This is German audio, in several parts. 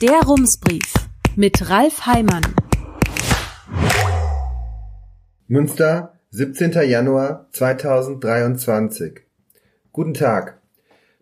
Der Rumsbrief mit Ralf Heimann. Münster, 17. Januar 2023. Guten Tag.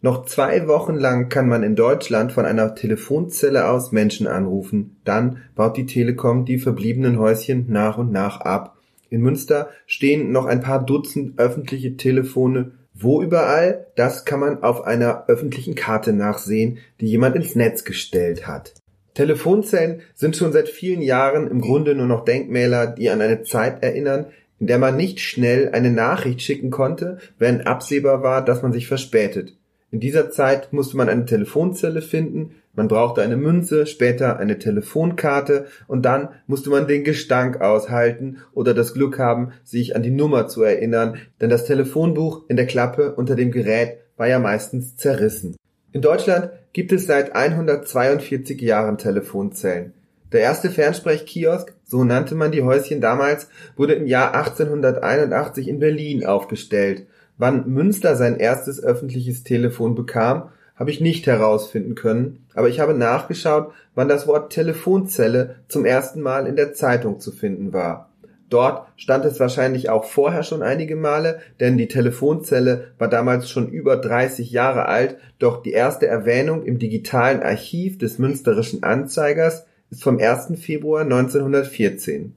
Noch zwei Wochen lang kann man in Deutschland von einer Telefonzelle aus Menschen anrufen. Dann baut die Telekom die verbliebenen Häuschen nach und nach ab. In Münster stehen noch ein paar Dutzend öffentliche Telefone. Wo überall? Das kann man auf einer öffentlichen Karte nachsehen, die jemand ins Netz gestellt hat. Telefonzellen sind schon seit vielen Jahren im Grunde nur noch Denkmäler, die an eine Zeit erinnern, in der man nicht schnell eine Nachricht schicken konnte, wenn absehbar war, dass man sich verspätet. In dieser Zeit musste man eine Telefonzelle finden, man brauchte eine Münze, später eine Telefonkarte und dann musste man den Gestank aushalten oder das Glück haben, sich an die Nummer zu erinnern, denn das Telefonbuch in der Klappe unter dem Gerät war ja meistens zerrissen. In Deutschland gibt es seit 142 Jahren Telefonzellen. Der erste Fernsprechkiosk, so nannte man die Häuschen damals, wurde im Jahr 1881 in Berlin aufgestellt Wann Münster sein erstes öffentliches Telefon bekam, habe ich nicht herausfinden können, aber ich habe nachgeschaut, wann das Wort Telefonzelle zum ersten Mal in der Zeitung zu finden war. Dort stand es wahrscheinlich auch vorher schon einige Male, denn die Telefonzelle war damals schon über 30 Jahre alt, doch die erste Erwähnung im digitalen Archiv des Münsterischen Anzeigers ist vom 1. Februar 1914.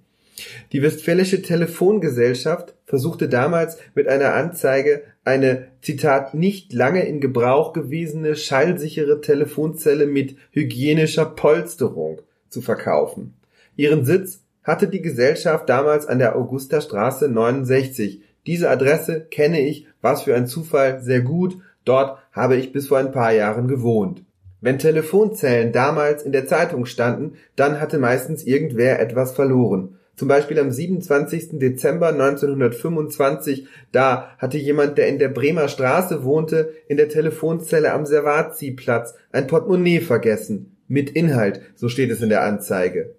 Die Westfälische Telefongesellschaft versuchte damals mit einer Anzeige eine Zitat nicht lange in Gebrauch gewesene schallsichere Telefonzelle mit hygienischer Polsterung zu verkaufen. Ihren Sitz hatte die Gesellschaft damals an der Augustastraße 69. Diese Adresse kenne ich, was für ein Zufall, sehr gut. Dort habe ich bis vor ein paar Jahren gewohnt. Wenn Telefonzellen damals in der Zeitung standen, dann hatte meistens irgendwer etwas verloren. Zum Beispiel am 27. Dezember 1925, da hatte jemand, der in der Bremer Straße wohnte, in der Telefonzelle am Servaziplatz ein Portemonnaie vergessen. Mit Inhalt, so steht es in der Anzeige.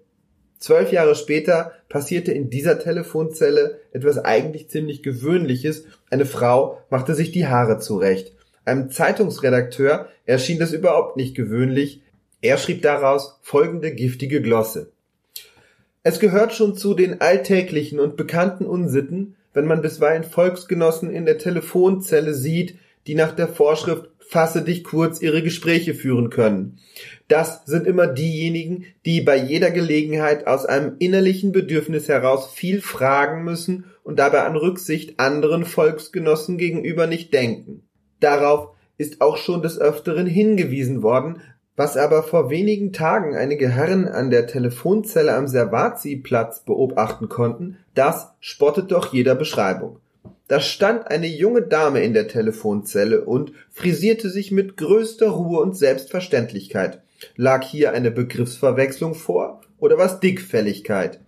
Zwölf Jahre später passierte in dieser Telefonzelle etwas eigentlich ziemlich Gewöhnliches. Eine Frau machte sich die Haare zurecht. Einem Zeitungsredakteur erschien das überhaupt nicht gewöhnlich. Er schrieb daraus folgende giftige Glosse. Es gehört schon zu den alltäglichen und bekannten Unsitten, wenn man bisweilen Volksgenossen in der Telefonzelle sieht, die nach der Vorschrift fasse dich kurz ihre Gespräche führen können. Das sind immer diejenigen, die bei jeder Gelegenheit aus einem innerlichen Bedürfnis heraus viel fragen müssen und dabei an Rücksicht anderen Volksgenossen gegenüber nicht denken. Darauf ist auch schon des Öfteren hingewiesen worden, was aber vor wenigen Tagen einige Herren an der Telefonzelle am Servazi-Platz beobachten konnten, das spottet doch jeder Beschreibung. Da stand eine junge Dame in der Telefonzelle und frisierte sich mit größter Ruhe und Selbstverständlichkeit. Lag hier eine Begriffsverwechslung vor oder was Dickfälligkeit?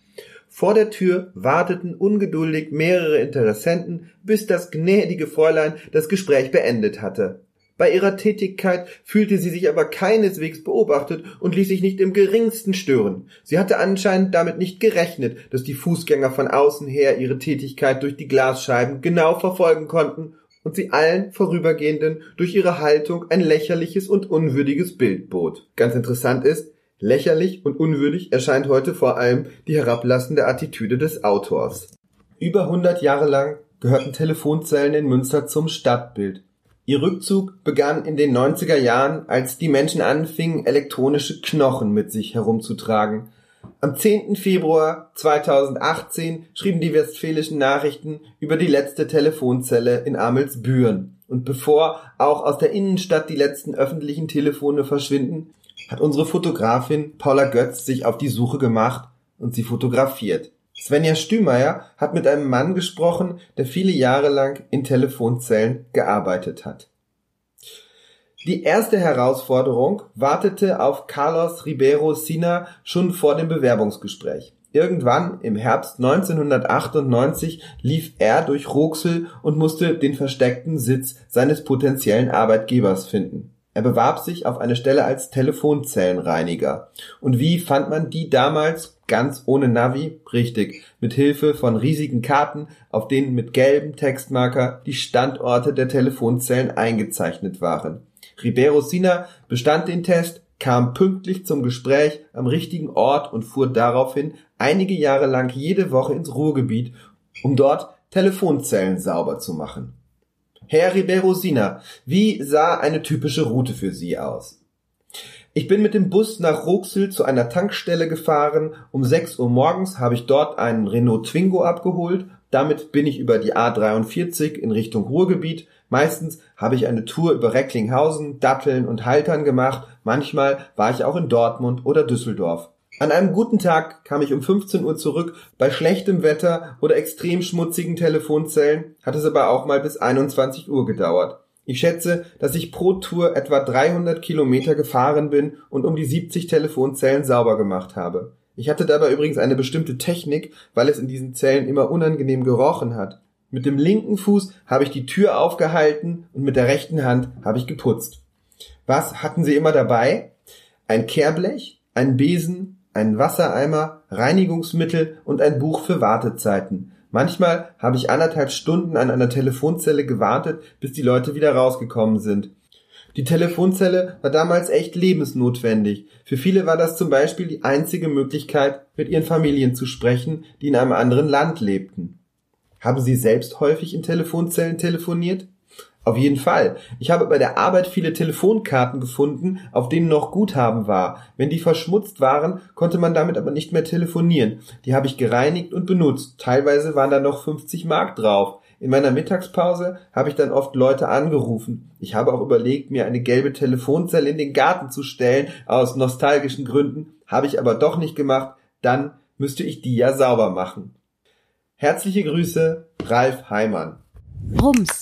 Vor der Tür warteten ungeduldig mehrere Interessenten, bis das gnädige Fräulein das Gespräch beendet hatte. Bei ihrer Tätigkeit fühlte sie sich aber keineswegs beobachtet und ließ sich nicht im geringsten stören. Sie hatte anscheinend damit nicht gerechnet, dass die Fußgänger von außen her ihre Tätigkeit durch die Glasscheiben genau verfolgen konnten und sie allen Vorübergehenden durch ihre Haltung ein lächerliches und unwürdiges Bild bot. Ganz interessant ist, lächerlich und unwürdig erscheint heute vor allem die herablassende Attitüde des Autors. Über 100 Jahre lang gehörten Telefonzellen in Münster zum Stadtbild. Ihr Rückzug begann in den 90er Jahren, als die Menschen anfingen, elektronische Knochen mit sich herumzutragen. Am 10. Februar 2018 schrieben die Westfälischen Nachrichten über die letzte Telefonzelle in Amelsbüren. Und bevor auch aus der Innenstadt die letzten öffentlichen Telefone verschwinden, hat unsere Fotografin Paula Götz sich auf die Suche gemacht und sie fotografiert. Svenja Stümeier hat mit einem Mann gesprochen, der viele Jahre lang in Telefonzellen gearbeitet hat. Die erste Herausforderung wartete auf Carlos Ribeiro Sina schon vor dem Bewerbungsgespräch. Irgendwann im Herbst 1998 lief er durch Roxel und musste den versteckten Sitz seines potenziellen Arbeitgebers finden. Er bewarb sich auf eine Stelle als Telefonzellenreiniger. Und wie fand man die damals ganz ohne Navi? Richtig, mit Hilfe von riesigen Karten, auf denen mit gelbem Textmarker die Standorte der Telefonzellen eingezeichnet waren. Ribeiro Sina bestand den Test, kam pünktlich zum Gespräch am richtigen Ort und fuhr daraufhin einige Jahre lang jede Woche ins Ruhrgebiet, um dort Telefonzellen sauber zu machen. Herr Ribeiro-Sina, wie sah eine typische Route für Sie aus? Ich bin mit dem Bus nach Roxel zu einer Tankstelle gefahren. Um 6 Uhr morgens habe ich dort einen Renault Twingo abgeholt. Damit bin ich über die A43 in Richtung Ruhrgebiet. Meistens habe ich eine Tour über Recklinghausen, Datteln und Haltern gemacht. Manchmal war ich auch in Dortmund oder Düsseldorf. An einem guten Tag kam ich um 15 Uhr zurück. Bei schlechtem Wetter oder extrem schmutzigen Telefonzellen hat es aber auch mal bis 21 Uhr gedauert. Ich schätze, dass ich pro Tour etwa 300 Kilometer gefahren bin und um die 70 Telefonzellen sauber gemacht habe. Ich hatte dabei übrigens eine bestimmte Technik, weil es in diesen Zellen immer unangenehm gerochen hat. Mit dem linken Fuß habe ich die Tür aufgehalten und mit der rechten Hand habe ich geputzt. Was hatten sie immer dabei? Ein Kehrblech, ein Besen, einen Wassereimer, Reinigungsmittel und ein Buch für Wartezeiten. Manchmal habe ich anderthalb Stunden an einer Telefonzelle gewartet, bis die Leute wieder rausgekommen sind. Die Telefonzelle war damals echt lebensnotwendig. Für viele war das zum Beispiel die einzige Möglichkeit, mit ihren Familien zu sprechen, die in einem anderen Land lebten. Haben Sie selbst häufig in Telefonzellen telefoniert? Auf jeden Fall. Ich habe bei der Arbeit viele Telefonkarten gefunden, auf denen noch Guthaben war. Wenn die verschmutzt waren, konnte man damit aber nicht mehr telefonieren. Die habe ich gereinigt und benutzt. Teilweise waren da noch 50 Mark drauf. In meiner Mittagspause habe ich dann oft Leute angerufen. Ich habe auch überlegt, mir eine gelbe Telefonzelle in den Garten zu stellen, aus nostalgischen Gründen, habe ich aber doch nicht gemacht. Dann müsste ich die ja sauber machen. Herzliche Grüße, Ralf Heimann. Rums